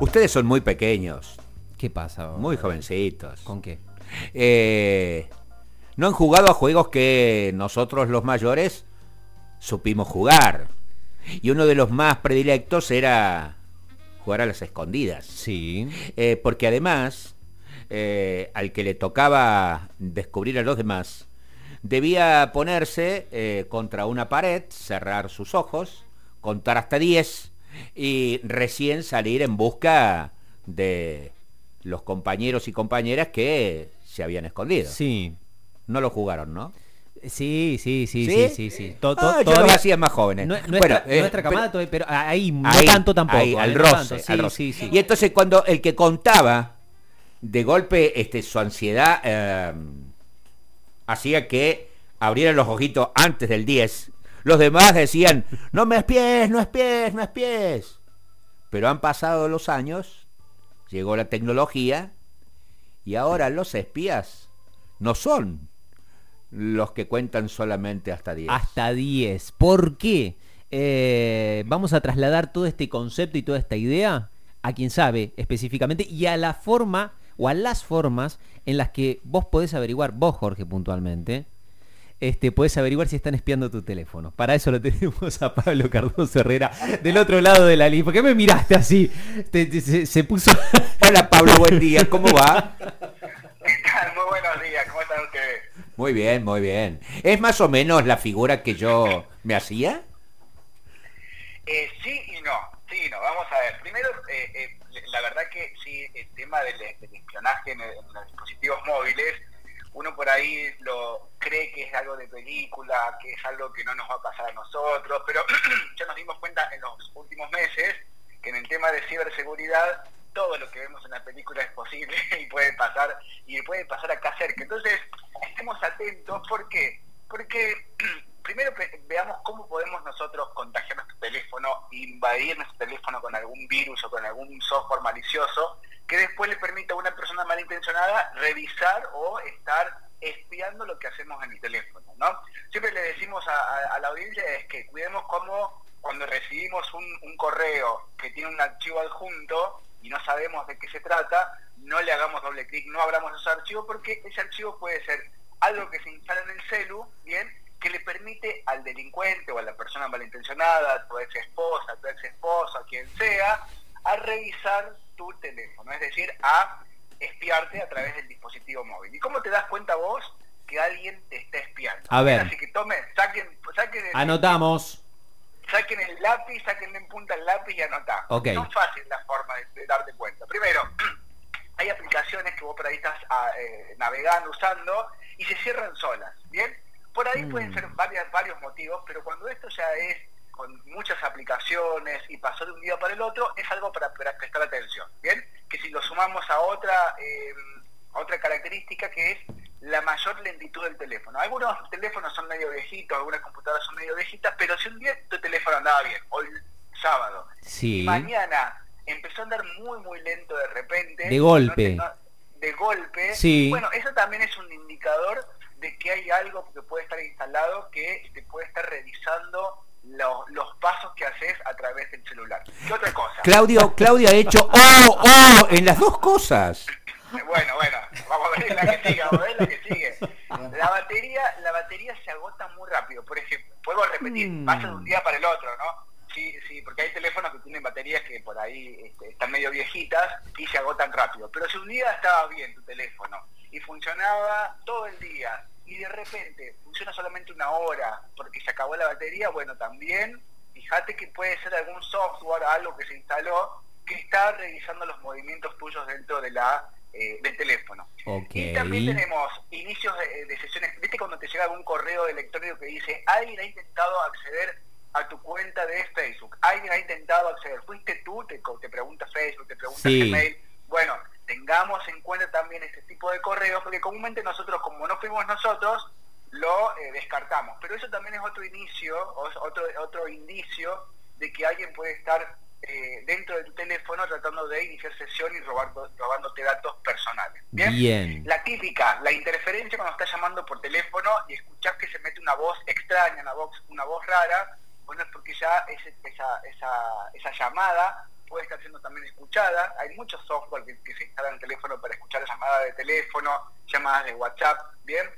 Ustedes son muy pequeños, ¿Qué pasa? muy jovencitos. ¿Con qué? Eh, no han jugado a juegos que nosotros los mayores supimos jugar. Y uno de los más predilectos era jugar a las escondidas. Sí. Eh, porque además, eh, al que le tocaba descubrir a los demás, debía ponerse eh, contra una pared, cerrar sus ojos, contar hasta 10 y recién salir en busca de los compañeros y compañeras que se habían escondido. Sí. No lo jugaron, ¿no? Sí, sí, sí, sí, sí, sí. Ah, todavía- hacía más jóvenes. Nu- Nuestra, Bueno, eh, nuestra camada, pero- todavía- pero ahí no tanto tampoco. ahí, eh, al roce. Y entonces cuando el que contaba, de golpe este, su ansiedad eh, hacía que abrieran los ojitos antes del 10. Los demás decían, no me espies, no espies, no espies. Pero han pasado los años, llegó la tecnología y ahora los espías no son los que cuentan solamente hasta 10. Hasta 10. ¿Por qué? Eh, vamos a trasladar todo este concepto y toda esta idea a quien sabe específicamente y a la forma o a las formas en las que vos podés averiguar, vos Jorge puntualmente, este, podés averiguar si están espiando tu teléfono. Para eso lo tenemos a Pablo Cardoso Herrera del otro lado de la línea. ¿Por qué me miraste así? Te- te- se, se puso... Hola Pablo, buen día, ¿cómo va? ¿Qué tal? Muy buenos días, ¿cómo están ustedes? Muy bien, muy bien. ¿Es más o menos la figura que yo me hacía? Eh, sí y no, sí y no. Vamos a ver. Primero, eh, eh, la verdad que sí, el tema del, espionaje en, en los dispositivos móviles, uno por ahí lo cree que es algo de película, que es algo que no nos va a pasar a nosotros, pero ya nos dimos cuenta en los últimos meses que en el tema de ciberseguridad todo lo que vemos en la película es posible y puede pasar y puede pasar acá cerca. Entonces, estemos atentos, ¿por qué? Porque primero veamos cómo podemos nosotros contagiar nuestro teléfono, invadir nuestro teléfono con algún virus o con algún software malicioso que después le permita a una persona malintencionada revisar o estar espiando lo que hacemos en el teléfono, ¿no? Siempre le decimos a la audiencia es que cuidemos cómo cuando recibimos un, un correo que tiene un archivo adjunto y no sabemos de qué se trata, no le hagamos doble clic, no abramos ese archivo porque ese archivo puede ser algo que se instala en el celu, ¿bien? Que le permite al delincuente o a la persona malintencionada, a tu ex esposa, a tu ex esposo, a quien sea, a revisar tu teléfono, es decir, a espiarte a través del dispositivo móvil. ¿Y cómo te das cuenta vos que alguien te está espiando? A ver. Así que tomen, saquen, saquen el, Anotamos. saquen el lápiz, saquen en punta el lápiz y anotá. Ok. No es fácil la forma de, de darte cuenta. Primero, hay aplicaciones que vos por ahí estás ah, eh, navegando, usando, y se cierran solas, ¿bien? Por ahí Mm. pueden ser varias, varios motivos, pero cuando esto ya es con muchas aplicaciones y pasó de un día para el otro, es algo para, para prestar atención, ¿bien? Que si lo sumamos a otra, eh, a otra característica que es la mayor lentitud del teléfono. Algunos teléfonos son medio viejitos, algunas computadoras son medio viejitas, pero si un día tu teléfono andaba bien, hoy sábado, Sí. mañana empezó a andar muy muy lento de repente De golpe. no- de golpe Sí. bueno eso también es un indicador de que hay algo que puede estar instalado que te puede estar revisando lo- los pasos que haces a través del celular ¿qué otra cosa? Claudio, Claudio ha hecho ¡Oh! ¡Oh! en las dos cosas. bueno bueno vamos a ver la que sigue vamos a ver la que sigue la batería la batería se agota muy rápido por ejemplo vuelvo a repetir Mm. pasa de un día para el otro no Sí, sí, porque hay teléfonos que tienen baterías que por ahí este, están medio viejitas y se agotan rápido. Pero si un día estaba bien tu teléfono y funcionaba todo el día y de repente funciona solamente una hora porque se acabó la batería, bueno, también fíjate que puede ser algún software, algo que se instaló, que está revisando los movimientos tuyos dentro de la eh, del teléfono. Y también tenemos inicios de, de sesiones, viste cuando te llega algún correo electrónico que dice, alguien ha intentado acceder a tu cuenta de Facebook, alguien ha intentado acceder, fuiste tú, te, te pregunta Facebook, te pregunta Sí. Gmail, bueno, tengamos en cuenta también este tipo de correos, porque comúnmente nosotros, como no fuimos nosotros, lo eh, descartamos, pero eso también es otro inicio, otro, otro indicio de que alguien puede estar eh, dentro de tu teléfono tratando de iniciar sesión y robando, robándote datos personales. ¿Bien? Bien. La típica, la interferencia cuando estás llamando por teléfono y escuchás que se mete una voz extraña, una voz, una voz rara, bueno, es porque ya ese- esa, esa, esa llamada puede estar siendo también escuchada. Hay muchos software que, que se en el teléfono para escuchar llamadas de teléfono, llamadas de WhatsApp, ¿bien?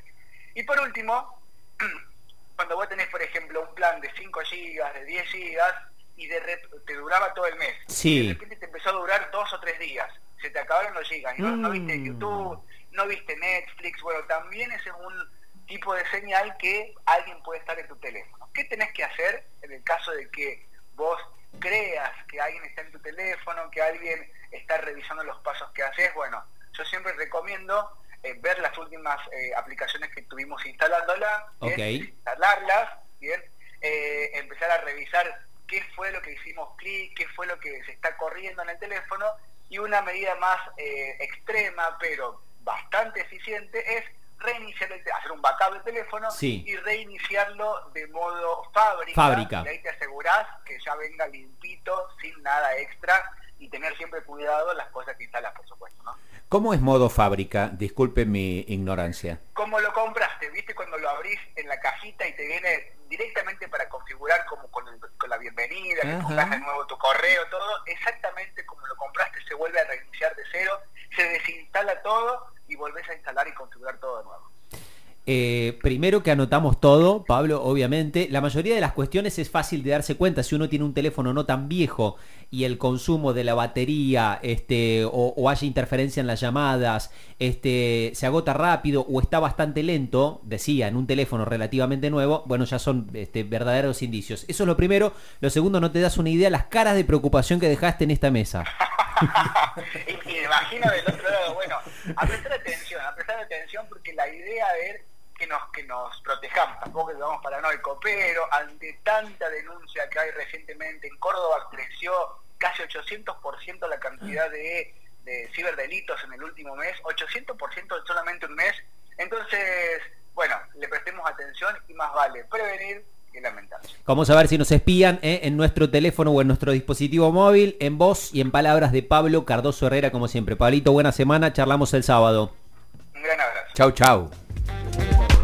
Y por último, cuando vos tenés, por ejemplo, un plan de 5 gigas, de 10 gigas, y de rep- te duraba todo el mes. Sí. Y de repente te empezó a durar dos o tres días. Se te acabaron los gigas. Y no, no viste Mm. YouTube, no viste Netflix. Bueno, también ese es un tipo de señal que alguien puede estar en tu teléfono. ¿Qué tenés que hacer en el caso de que vos creas que alguien está en tu teléfono, que alguien está revisando los pasos que haces? Bueno, yo siempre recomiendo eh, ver las últimas eh, aplicaciones que tuvimos instalándola, ¿bien? Ok. instalarlas, bien, Eh, empezar a revisar qué fue lo que hicimos clic, qué fue lo que se está corriendo en el teléfono y una medida más extrema pero bastante eficiente es reiniciar hacer un backup del teléfono Sí. y reiniciarlo de modo fábrica, Fábrica. y ahí te asegurás que ya venga limpito, sin nada extra y tener siempre cuidado las cosas que instalas por supuesto, ¿no? ¿Cómo es modo fábrica? Disculpe mi ignorancia. como lo compraste, ¿viste? Cuando lo abrís en la cajita y te viene directamente para configurar como con, el- con la bienvenida, que pongas de nuevo tu correo, todo, exactamente como lo compraste, se vuelve a reiniciar de cero, se desinstala todo volvés a instalar y configurar todo de nuevo. Eh, primero que anotamos todo, Pablo, obviamente. La mayoría de las cuestiones es fácil de darse cuenta. Si uno tiene un teléfono no tan viejo y el consumo de la batería este, o, o haya interferencia en las llamadas, este, se agota rápido o está bastante lento, decía, en un teléfono relativamente nuevo, bueno, ya son este, verdaderos indicios. Eso es lo primero. Lo segundo, no te das una idea de las caras de preocupación que dejaste en esta mesa. Y, y me imagino del otro lado, bueno, a prestar atención, a prestar atención porque la idea es que nos que nos protejamos, tampoco que vamos paranoico, pero ante tanta denuncia que hay recientemente en Córdoba creció casi 800% la cantidad de, de ciberdelitos en el último mes, 800% en solamente un mes, entonces, bueno, le prestemos atención y más vale prevenir Vamos a ver si nos espían eh, en nuestro teléfono o en nuestro dispositivo móvil, en voz y en palabras de Pablo Cardoso Herrera, como siempre. Pablito, buena semana, charlamos el sábado. Un gran abrazo. Chau, chau.